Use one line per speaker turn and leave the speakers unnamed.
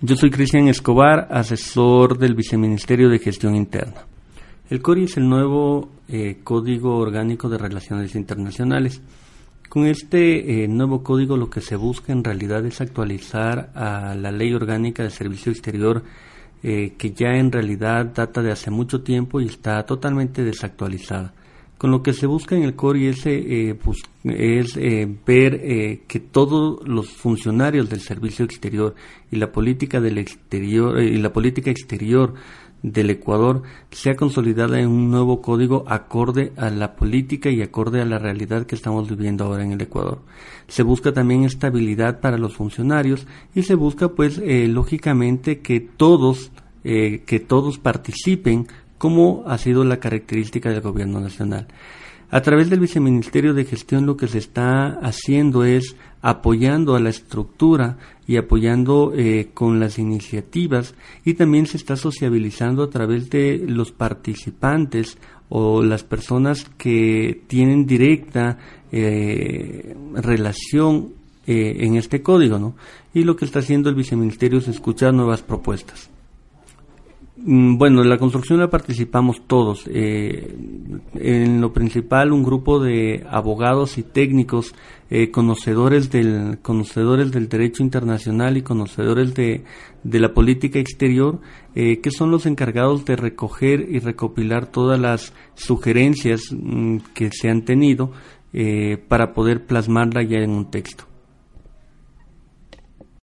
Yo soy Cristian Escobar, asesor del Viceministerio de Gestión Interna. El CORI es el nuevo eh, Código Orgánico de Relaciones Internacionales. Con este eh, nuevo código lo que se busca en realidad es actualizar a la Ley Orgánica de Servicio Exterior eh, que ya en realidad data de hace mucho tiempo y está totalmente desactualizada. Con lo que se busca en el CORI es, eh, pues, es eh, ver eh, que todos los funcionarios del servicio exterior y la política del exterior y la política exterior del Ecuador sea consolidada en un nuevo código acorde a la política y acorde a la realidad que estamos viviendo ahora en el Ecuador. Se busca también estabilidad para los funcionarios y se busca pues lógicamente que todos que todos participen como ha sido la característica del gobierno nacional. A través del Viceministerio de Gestión lo que se está haciendo es apoyando a la estructura y apoyando eh, con las iniciativas y también se está sociabilizando a través de los participantes o las personas que tienen directa eh, relación eh, en este código, ¿no? Y lo que está haciendo el Viceministerio es escuchar nuevas propuestas. Mm, bueno, en la construcción la participamos todos. Eh, en lo principal, un grupo de abogados y técnicos, eh, conocedores, del, conocedores del derecho internacional y conocedores de, de la política exterior, eh, que son los encargados de recoger y recopilar todas las sugerencias mm, que se han tenido para poder plasmarla ya en un texto.